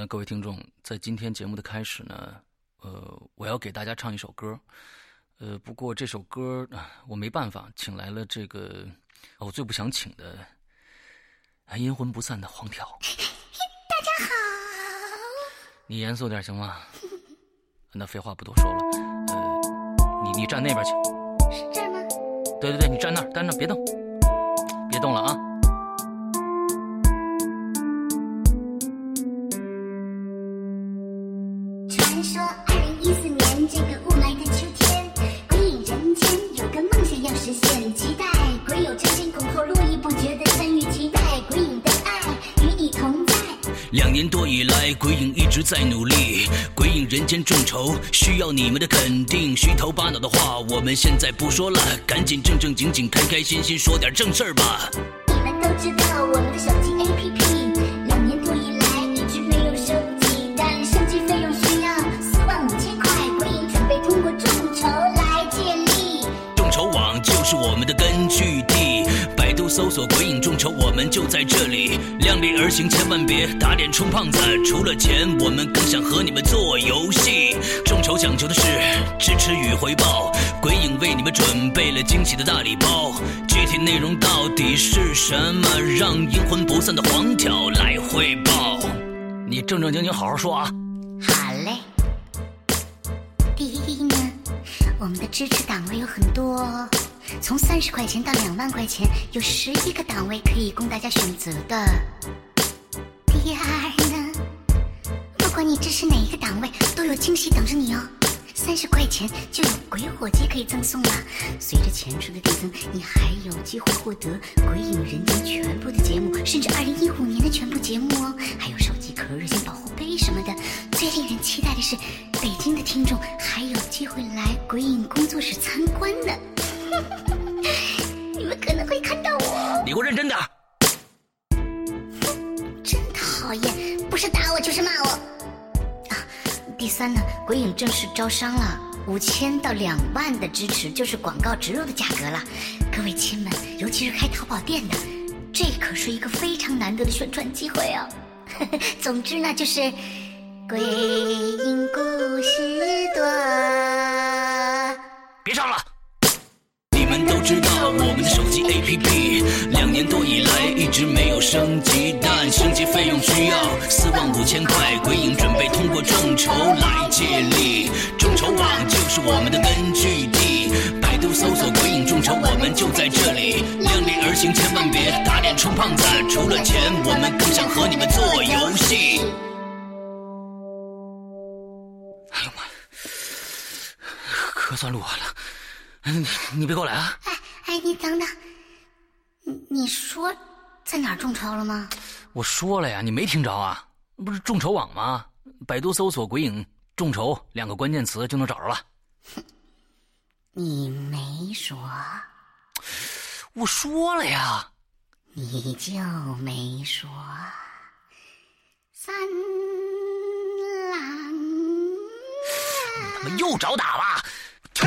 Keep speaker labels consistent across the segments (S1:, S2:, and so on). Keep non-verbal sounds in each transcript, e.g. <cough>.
S1: 呃，各位听众，在今天节目的开始呢，呃，我要给大家唱一首歌，呃，不过这首歌我没办法，请来了这个我最不想请的，阴魂不散的黄条。
S2: 大家好，
S1: 你严肃点行吗？那废话不多说了，呃，你你站那边去，
S2: 是这儿吗？
S1: 对对对，你站那儿，站那儿，别动，别动了啊。
S3: 多以来，鬼影一直在努力，鬼影人间众筹需要你们的肯定。虚头巴脑的话，我们现在不说了，赶紧正正经经、开开心心说点正事儿吧。
S2: 你们都知道我们的手机 APP，两年多以来一直没有升级，但升级费用需要四万五千块，鬼影准备通过众筹来建立。
S3: 众筹网就是我们的根据搜索“鬼影众筹”，我们就在这里。量力而行，千万别打脸充胖子。除了钱，我们更想和你们做游戏。众筹讲究的是支持与回报，鬼影为你们准备了惊喜的大礼包。具体内容到底是什么？让阴魂不散的黄条来汇报。
S1: 你正正经经好好说啊。
S2: 好嘞。第一呢，我们的支持档位有很多，从三十块钱到两万块钱，有十一个档位可以供大家选择的。第二呢，不管你支持哪一个档位，都有惊喜等着你哦。三十块钱就有鬼火机可以赠送了！随着钱数的递增，你还有机会获得《鬼影人间》全部的节目，甚至二零一五年的全部节目哦，还有手机壳、热线保护杯什么的。最令人期待的是，北京的听众还有机会来鬼影工作室参观呢。<laughs> 你们可能会看到我，
S3: 你给我认真点。
S2: 真讨厌，不是打我就是骂我。啊，第三呢，鬼影正式招商了，五千到两万的支持就是广告植入的价格了。各位亲们，尤其是开淘宝店的，这可是一个非常难得的宣传机会哦。<laughs> 总之呢，就是鬼影故事多。
S3: 别唱了。都知道我们的手机 APP 两年多以来一直没有升级，但升级费用需要四万五千块。鬼影准备通过众筹来借力，众筹网就是我们的根据地。百度搜索“鬼影众筹”，我们就在这里。量力而行，千万别打脸充胖子。除了钱，我们更想和你们做游戏。
S1: 哎呦妈，可算录完了。你 <laughs> 你别过来啊！
S2: 哎哎，你等等，你你说在哪儿众筹了吗？
S1: 我说了呀，你没听着啊？不是众筹网吗？百度搜索“鬼影众筹”两个关键词就能找着了。
S2: 你没说，
S1: 我说了呀，
S2: 你就没说。三郎，
S1: 他妈又找打了！<laughs> 去！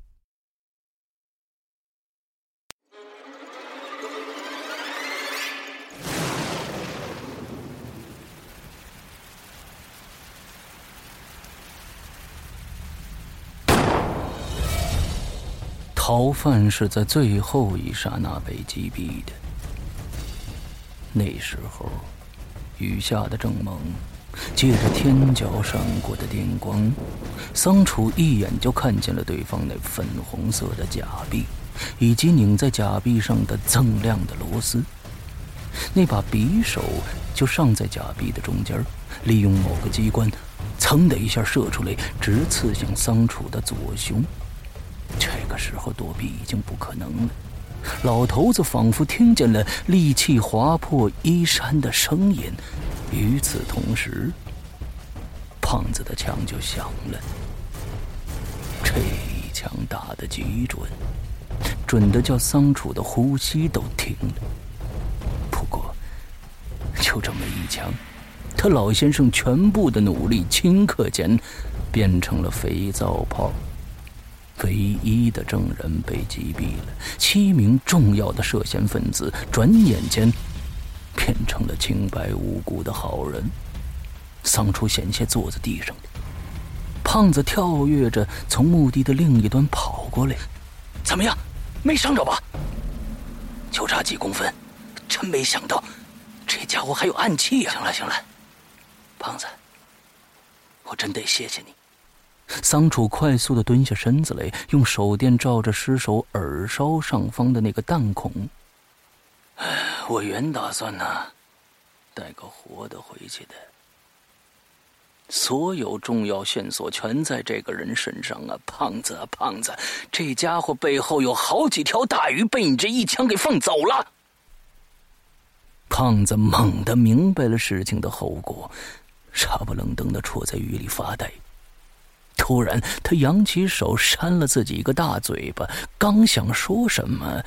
S1: 逃犯是在最后一刹那被击毙的。那时候，雨下的正猛，借着天角闪过的电光，桑楚一眼就看见了对方那粉红色的假臂，以及拧在假臂上的锃亮的螺丝。那把匕首就上在假臂的中间，利用某个机关，噌的一下射出来，直刺向桑楚的左胸。这个时候躲避已经不可能了，老头子仿佛听见了利器划破衣衫的声音。与此同时，胖子的枪就响了。这一枪打得极准，准的叫桑楚的呼吸都停了。不过，就这么一枪，他老先生全部的努力顷刻间变成了肥皂泡。唯一的证人被击毙了，七名重要的涉嫌分子转眼间变成了清白无辜的好人。桑楚险些坐在地上。胖子跳跃着从墓地的另一端跑过来，怎么样？没伤着吧？就差几公分，真没想到，这家伙还有暗器啊！行了行了，胖子，我真得谢谢你。桑楚快速的蹲下身子来，用手电照着尸首耳梢上方的那个弹孔。<sighs> 我原打算呢，带个活的回去的。所有重要线索全在这个人身上啊！胖子啊，胖子，这家伙背后有好几条大鱼被你这一枪给放走了。胖子猛地明白了事情的后果，傻不愣登的戳在雨里发呆。突然，他扬起手扇了自己一个大嘴巴，刚想说什么，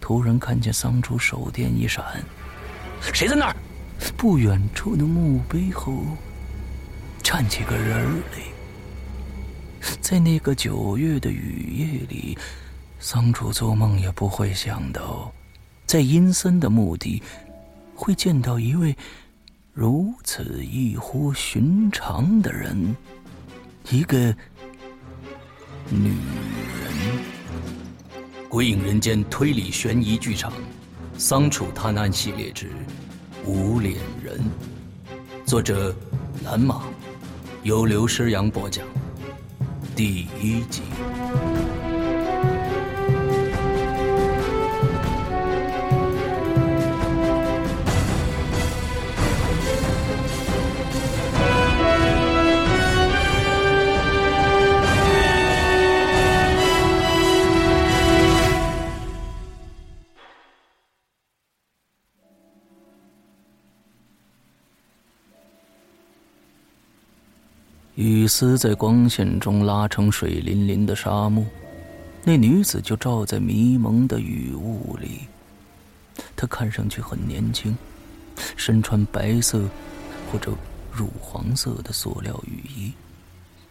S1: 突然看见桑楚手电一闪，谁在那儿？不远处的墓碑后。站起个人来，在那个九月的雨夜里，桑楚做梦也不会想到，在阴森的墓地会见到一位如此异乎寻常的人，一个女人。鬼影人间推理悬疑剧场，《桑楚探案系列之无脸人》，作者蓝马。由刘诗阳播讲，第一集。雨丝在光线中拉成水淋淋的沙漠，那女子就照在迷蒙的雨雾里。她看上去很年轻，身穿白色或者乳黄色的塑料雨衣，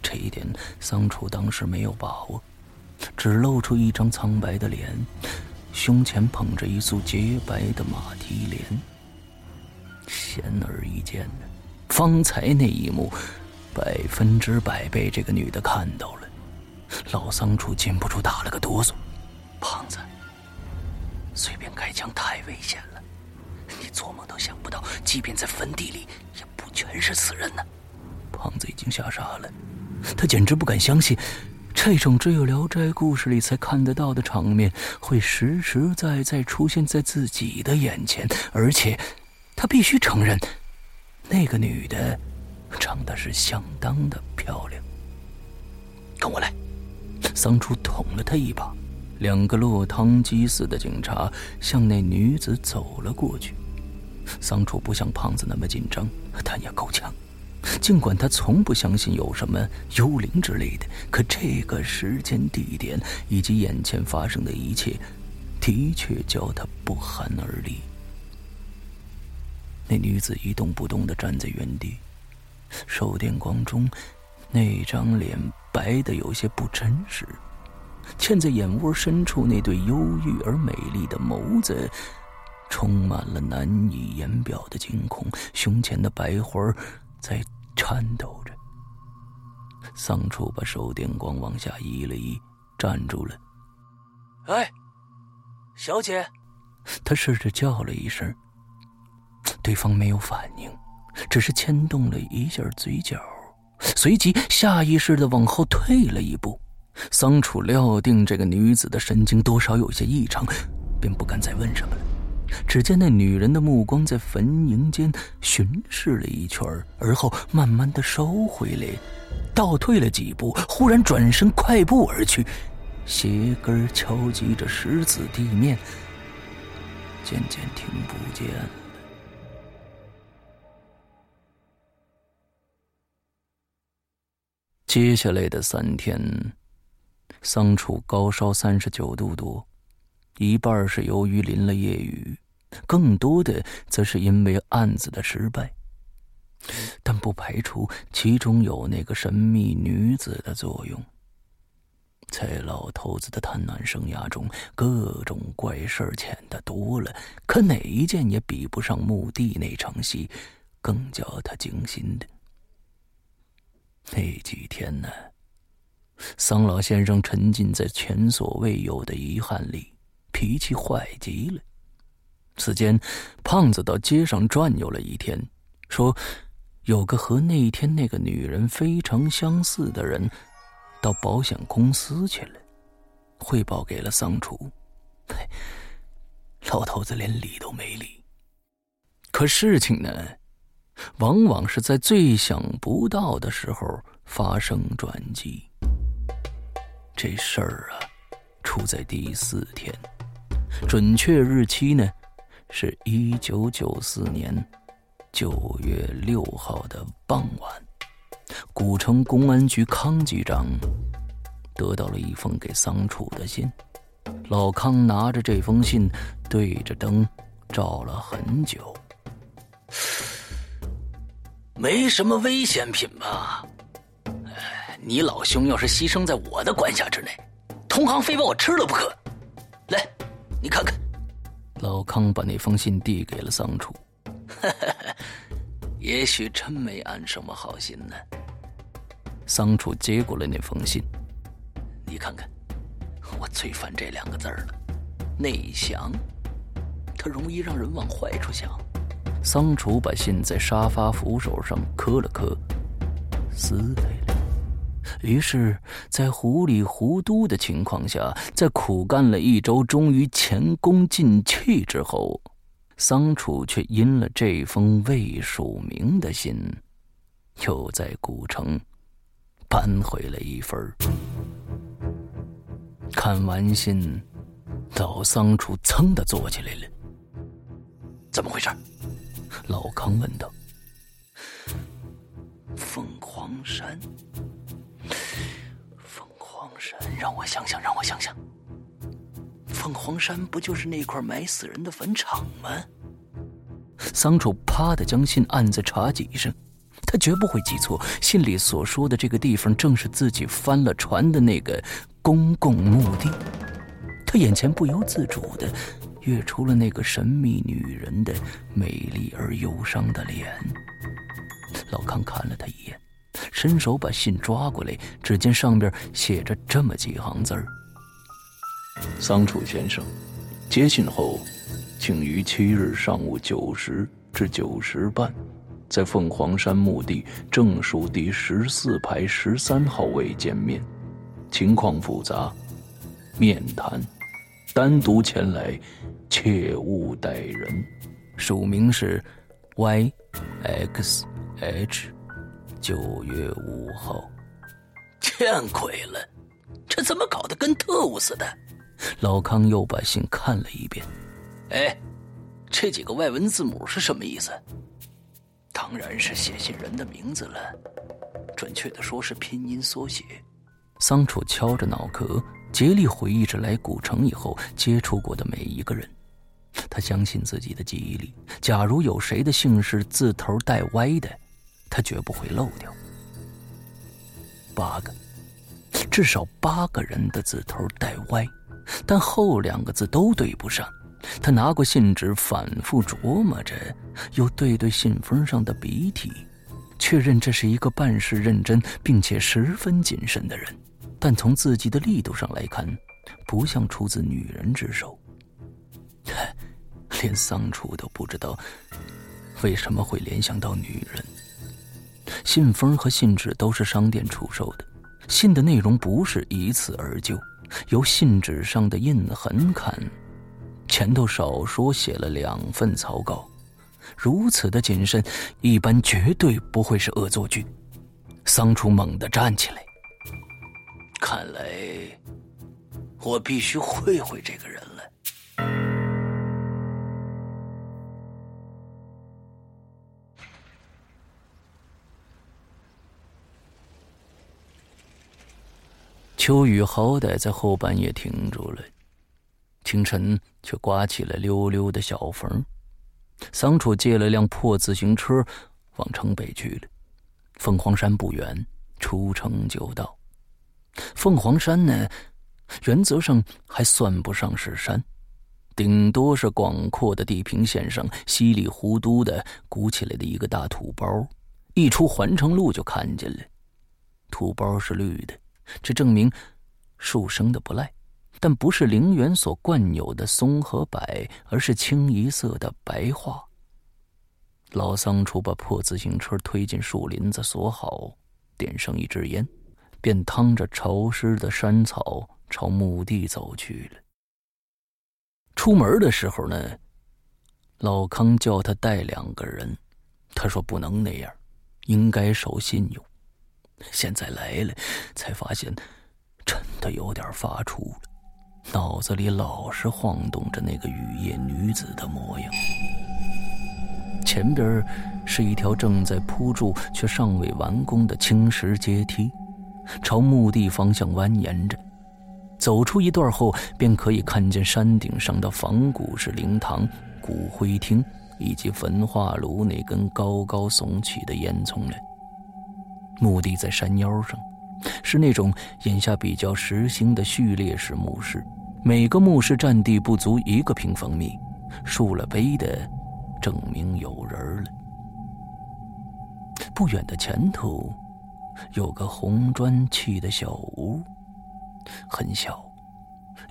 S1: 这一点桑楚当时没有把握，只露出一张苍白的脸，胸前捧着一束洁白的马蹄莲。显而易见的，方才那一幕。百分之百被这个女的看到了，老桑楚禁不住打了个哆嗦。胖子，随便开枪太危险了，你做梦都想不到，即便在坟地里，也不全是死人呢。胖子已经吓傻了，他简直不敢相信，这种只有《聊斋故事》里才看得到的场面，会实实在在出现在自己的眼前，而且，他必须承认，那个女的。长得是相当的漂亮。跟我来，桑楚捅了他一把。两个落汤鸡似的警察向那女子走了过去。桑楚不像胖子那么紧张，但也够呛。尽管他从不相信有什么幽灵之类的，可这个时间、地点以及眼前发生的一切，的确叫他不寒而栗。那女子一动不动的站在原地。手电光中，那张脸白的有些不真实，嵌在眼窝深处那对忧郁而美丽的眸子，充满了难以言表的惊恐。胸前的白花在颤抖着。桑楚把手电光往下移了移，站住了。哎，小姐，他试着叫了一声，对方没有反应。只是牵动了一下嘴角，随即下意识的往后退了一步。桑楚料定这个女子的神经多少有些异常，便不敢再问什么了。只见那女人的目光在坟茔间巡视了一圈，而后慢慢的收回来，倒退了几步，忽然转身快步而去，鞋跟敲击着石子地面，渐渐听不见。接下来的三天，桑楚高烧三十九度多，一半是由于淋了夜雨，更多的则是因为案子的失败。但不排除其中有那个神秘女子的作用。在老头子的贪婪生涯中，各种怪事儿见得多了，可哪一件也比不上墓地那场戏更叫他惊心的。那几天呢，桑老先生沉浸在前所未有的遗憾里，脾气坏极了。此间，胖子到街上转悠了一天，说。有个和那天那个女人非常相似的人，到保险公司去了，汇报给了桑楚。嘿，老头子连理都没理。可事情呢，往往是在最想不到的时候发生转机。这事儿啊，出在第四天，准确日期呢，是一九九四年。九月六号的傍晚，古城公安局康局长得到了一封给桑楚的信。老康拿着这封信，对着灯照了很久。
S3: 没什么危险品吧？你老兄要是牺牲在我的管辖之内，同行非把我吃了不可。来，你看看。
S1: 老康把那封信递给了桑楚。<laughs>
S3: 也许真没安什么好心呢。
S1: 桑楚接过了那封信，
S3: 你看看，我最烦这两个字了，内向，它容易让人往坏处想。
S1: 桑楚把信在沙发扶手上磕了磕，撕开了。于是，在糊里糊涂的情况下，在苦干了一周，终于前功尽弃之后。桑楚却因了这封未署名的信，又在古城搬回了一份。看完信，老桑楚噌的坐起来了。
S3: 怎么回事？
S1: 老康问道。
S3: 凤凰山，凤凰山，让我想想，让我想想。凤凰山不就是那块埋死人的坟场吗？
S1: 桑楚啪的将信按在茶几上，他绝不会记错，信里所说的这个地方正是自己翻了船的那个公共墓地。他眼前不由自主的跃出了那个神秘女人的美丽而忧伤的脸。老康看了他一眼，伸手把信抓过来，只见上边写着这么几行字儿。桑楚先生，接信后，请于七日上午九时至九时半，在凤凰山墓地正数第十四排十三号位见面。情况复杂，面谈，单独前来，切勿待人。署名是 Y X H，九月五号。
S3: 见鬼了，这怎么搞得跟特务似的？
S1: 老康又把信看了一遍，
S3: 哎，这几个外文字母是什么意思？
S1: 当然是写信人的名字了，准确的说是拼音缩写。桑楚敲着脑壳，竭力回忆着来古城以后接触过的每一个人。他相信自己的记忆力，假如有谁的姓氏字头带歪的，他绝不会漏掉。八个，至少八个人的字头带歪。但后两个字都对不上，他拿过信纸反复琢磨着，又对对信封上的笔体，确认这是一个办事认真并且十分谨慎的人。但从字迹的力度上来看，不像出自女人之手。<laughs> 连桑楚都不知道为什么会联想到女人。信封和信纸都是商店出售的，信的内容不是一次而就。由信纸上的印痕看，前头少说写了两份草稿，如此的谨慎，一般绝对不会是恶作剧。桑楚猛地站起来，
S3: 看来我必须会会这个人了。
S1: 秋雨好歹在后半夜停住了，清晨却刮起了溜溜的小风。桑楚借了辆破自行车，往城北去了。凤凰山不远，出城就到。凤凰山呢，原则上还算不上是山，顶多是广阔的地平线上稀里糊涂的鼓起来的一个大土包。一出环城路就看见了，土包是绿的，这证明树生的不赖，但不是陵园所惯有的松和柏，而是清一色的白桦。老桑楚把破自行车推进树林子，锁好，点上一支烟，便趟着潮湿的山草朝墓地走去了。出门的时候呢，老康叫他带两个人，他说不能那样。应该守信用，现在来了，才发现真的有点发怵了，脑子里老是晃动着那个雨夜女子的模样。前边是一条正在铺筑却尚未完工的青石阶梯，朝墓地方向蜿蜒着。走出一段后，便可以看见山顶上的仿古式灵堂、骨灰厅。以及焚化炉那根高高耸起的烟囱了。墓地在山腰上，是那种眼下比较时兴的序列式墓室，每个墓室占地不足一个平方米，竖了碑的，证明有人了。不远的前头，有个红砖砌的小屋，很小。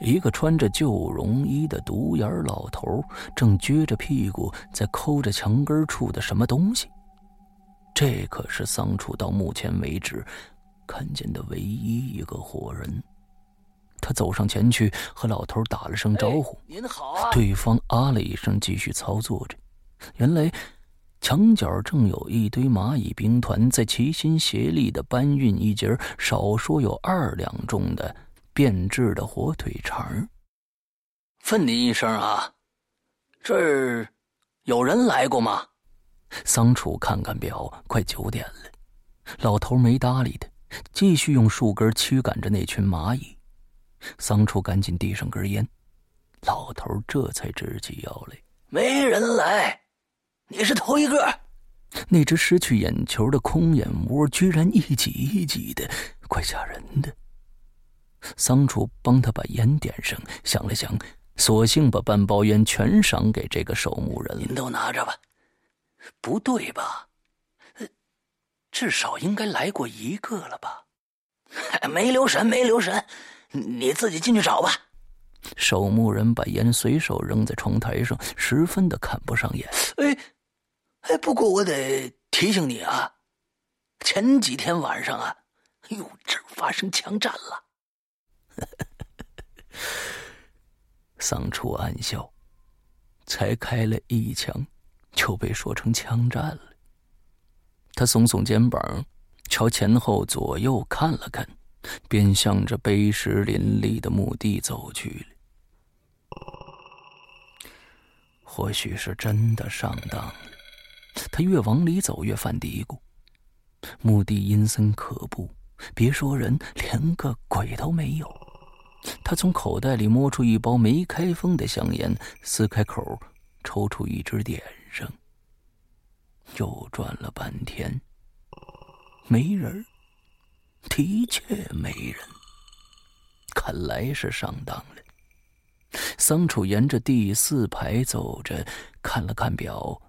S1: 一个穿着旧绒衣的独眼老头正撅着屁股在抠着墙根处的什么东西。这可是桑楚到目前为止看见的唯一一个活人。他走上前去和老头打了声招呼：“
S3: 您好啊！”
S1: 对方啊了一声，继续操作着。原来墙角正有一堆蚂蚁兵团在齐心协力的搬运一截少说有二两重的。变质的火腿肠。
S3: 问您一声啊，这儿有人来过吗？
S1: 桑楚看看表，快九点了。老头没搭理他，继续用树根驱赶着那群蚂蚁。桑楚赶紧递上根烟，老头这才直起腰来。
S3: 没人来，你是头一个。
S1: 那只失去眼球的空眼窝居然一挤一挤的，怪吓人的。桑楚帮他把烟点上，想了想，索性把半包烟全赏给这个守墓人了。
S3: 您都拿着吧。不对吧？至少应该来过一个了吧？<laughs> 没留神，没留神，你自己进去找吧。
S1: 守墓人把烟随手扔在窗台上，十分的看不上眼。
S3: 哎，哎，不过我得提醒你啊，前几天晚上啊，哎呦，这儿发生枪战了。<laughs>
S1: 桑楚暗笑，才开了一枪，就被说成枪战了。他耸耸肩膀，朝前后左右看了看，便向着碑石林立的墓地走去了。或许是真的上当了，他越往里走越犯嘀咕。墓地阴森可怖，别说人，连个鬼都没有。他从口袋里摸出一包没开封的香烟，撕开口，抽出一支点上。又转了半天，没人，的确没人。看来是上当了。桑楚沿着第四排走着，看了看表，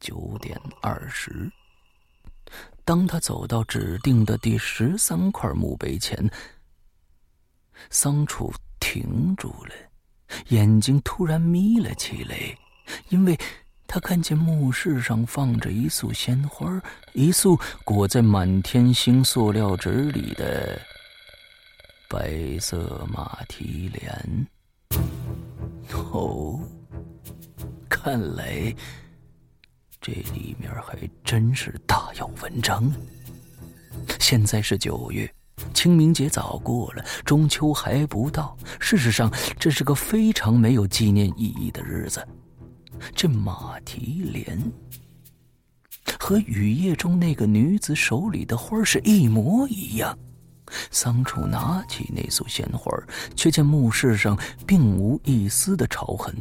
S1: 九点二十。当他走到指定的第十三块墓碑前。桑楚停住了，眼睛突然眯了起来，因为他看见墓室上放着一束鲜花，一束裹在满天星塑料纸里的白色马蹄莲。哦，看来这里面还真是大有文章。现在是九月。清明节早过了，中秋还不到。事实上，这是个非常没有纪念意义的日子。这马蹄莲和雨夜中那个女子手里的花是一模一样，桑楚拿起那束鲜花，却见墓室上并无一丝的潮痕。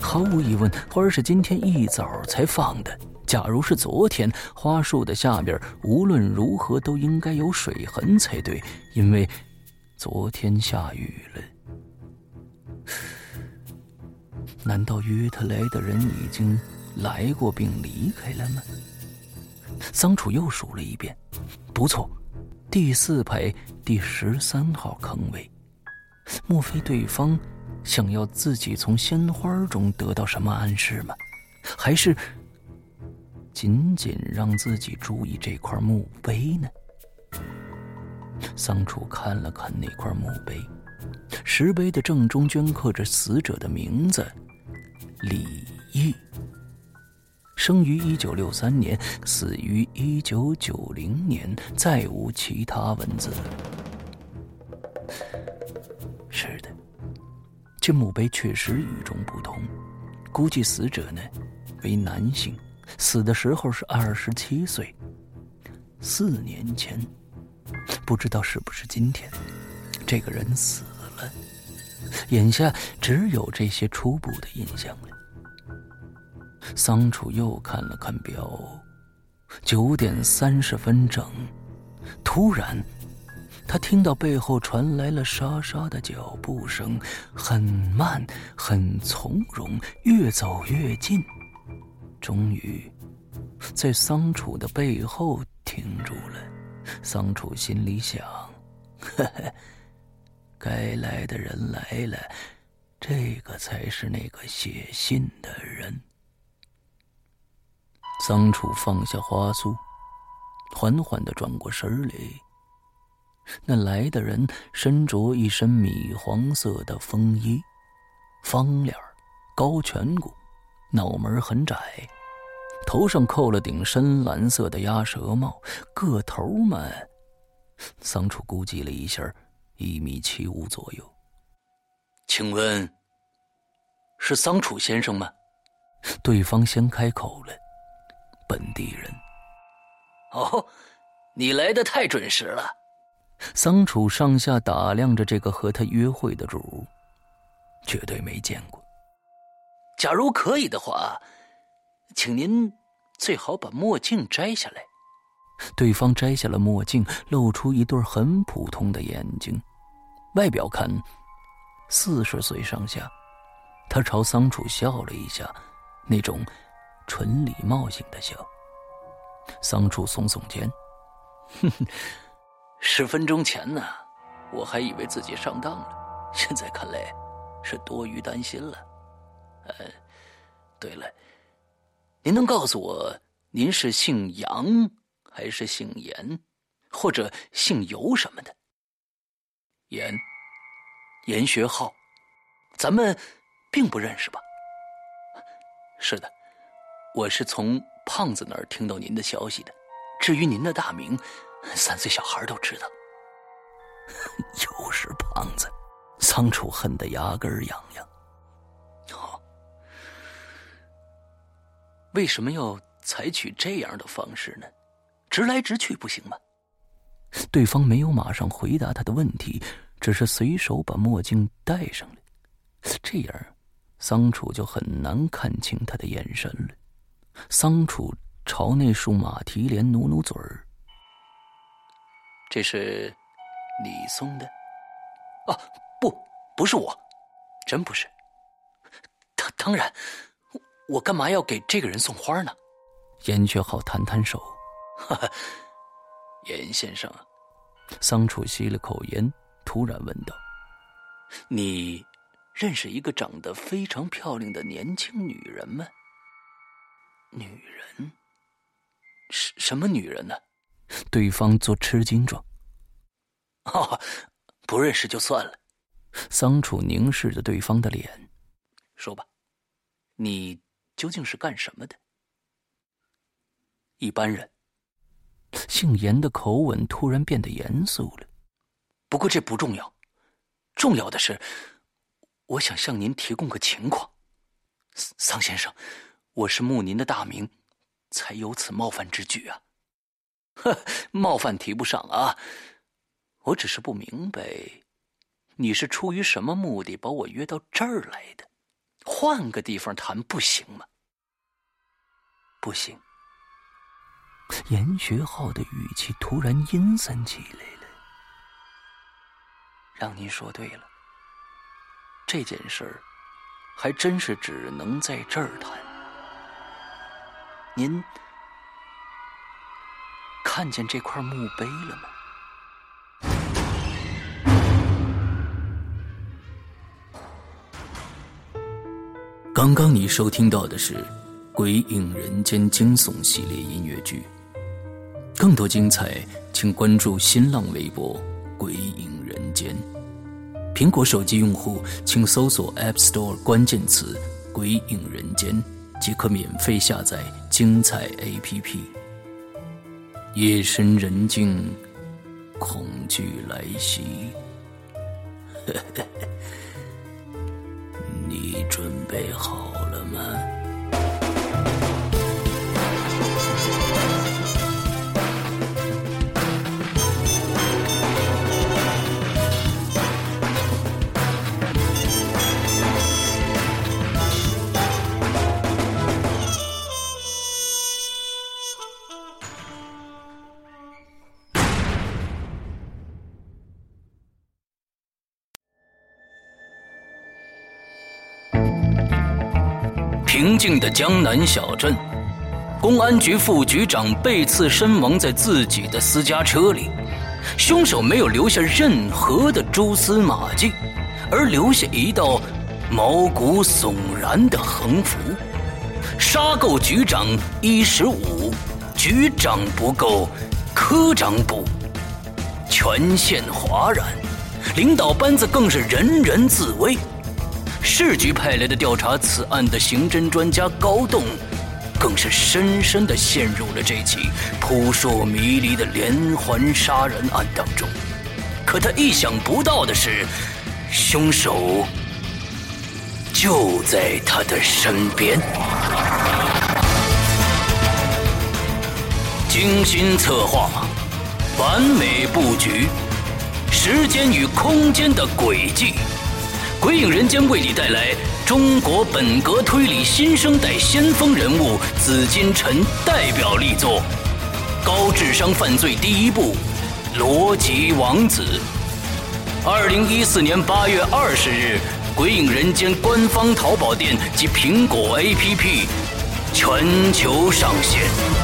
S1: 毫无疑问，花是今天一早才放的。假如是昨天，花束的下边无论如何都应该有水痕才对，因为昨天下雨了。难道约他来的人已经来过并离开了吗？桑楚又数了一遍，不错，第四排第十三号坑位。莫非对方想要自己从鲜花中得到什么暗示吗？还是仅仅让自己注意这块墓碑呢？桑楚看了看那块墓碑，石碑的正中镌刻着死者的名字李毅。生于一九六三年，死于一九九零年，再无其他文字。是的，这墓碑确实与众不同。估计死者呢为男性，死的时候是二十七岁。四年前，不知道是不是今天，这个人死了。眼下只有这些初步的印象了。桑楚又看了看表，九点三十分整。突然，他听到背后传来了沙沙的脚步声，很慢，很从容，越走越近。终于，在桑楚的背后停住了。桑楚心里想：“呵呵，该来的人来了，这个才是那个写信的人。”桑楚放下花束，缓缓的转过身来。那来的人身着一身米黄色的风衣，方脸高颧骨，脑门很窄，头上扣了顶深蓝色的鸭舌帽，个头嘛，桑楚估计了一下，一米七五左右。
S3: 请问，是桑楚先生吗？
S1: 对方先开口了。本地人，
S3: 哦，你来的太准时了。
S1: 桑楚上下打量着这个和他约会的主，绝对没见过。
S3: 假如可以的话，请您最好把墨镜摘下来。
S1: 对方摘下了墨镜，露出一对很普通的眼睛，外表看四十岁上下。他朝桑楚笑了一下，那种。纯礼貌性的笑，桑楚耸耸肩，
S3: 哼哼，十分钟前呢，我还以为自己上当了，现在看来是多余担心了。呃，对了，您能告诉我您是姓杨还是姓严，或者姓尤什么的？严，严学浩，咱们并不认识吧？是的。我是从胖子那儿听到您的消息的。至于您的大名，三岁小孩都知道。<laughs>
S1: 又是胖子，桑楚恨得牙根痒痒。
S3: 好，为什么要采取这样的方式呢？直来直去不行吗？
S1: 对方没有马上回答他的问题，只是随手把墨镜戴上了。这样，桑楚就很难看清他的眼神了。桑楚朝那束马蹄莲努努嘴儿。
S3: 这是你送的？啊，不，不是我，真不是。当当然，我我干嘛要给这个人送花呢？
S1: 严雀浩摊摊手，
S3: 哈哈，严先生。
S1: 桑楚吸了口烟，突然问道：“
S3: 你认识一个长得非常漂亮的年轻女人吗？”女人？什什么女人呢？
S1: 对方做吃惊状。
S3: 哦，不认识就算了。
S1: 桑楚凝视着对方的脸，
S3: 说吧，你究竟是干什么的？
S1: 一般人。姓严的口吻突然变得严肃了。
S3: 不过这不重要，重要的是，我想向您提供个情况，桑先生。我是慕您的大名，才有此冒犯之举啊！呵，冒犯提不上啊！
S1: 我只是不明白，你是出于什么目的把我约到这儿来的？换个地方谈不行吗？不行。严学浩的语气突然阴森起来了。让您说对了，这件事儿还真是只能在这儿谈。您看见这块墓碑了吗？刚刚你收听到的是《鬼影人间》惊悚系列音乐剧。更多精彩，请关注新浪微博“鬼影人间”。苹果手机用户请搜索 App Store 关键词“鬼影人间”，即可免费下载精彩 APP。夜深人静，恐惧来袭，<laughs> 你准备好了吗？静的江南小镇，公安局副局长被刺身亡在自己的私家车里，凶手没有留下任何的蛛丝马迹，而留下一道毛骨悚然的横幅：“杀够局长一十五，局长不够，科长补。”全县哗然，领导班子更是人人自危。市局派来的调查此案的刑侦专家高栋，更是深深的陷入了这起扑朔迷离的连环杀人案当中。可他意想不到的是，凶手就在他的身边。精心策划，完美布局，时间与空间的轨迹。鬼影人间为你带来中国本格推理新生代先锋人物紫金陈代表力作《高智商犯罪第一部：逻辑王子》。二零一四年八月二十日，鬼影人间官方淘宝店及苹果 APP 全球上线。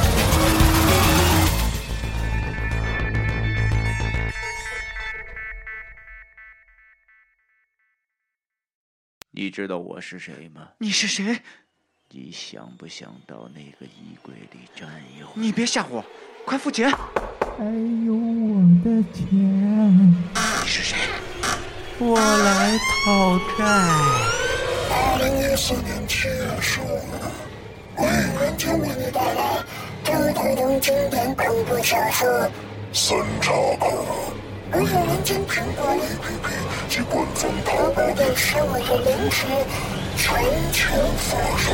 S4: 你知道我是谁吗？
S5: 你是谁？
S4: 你想不想到那个衣柜里占有？
S5: 你别吓我，快付钱！
S6: 还有我的钱。
S5: 你是谁？
S6: 我来讨债。
S7: 二零一四年七月十五日，鬼影人间为你带来周德东经典恐怖小说《三岔口》。所有人将苹果 app 及官方淘宝店十二种零食全球发售。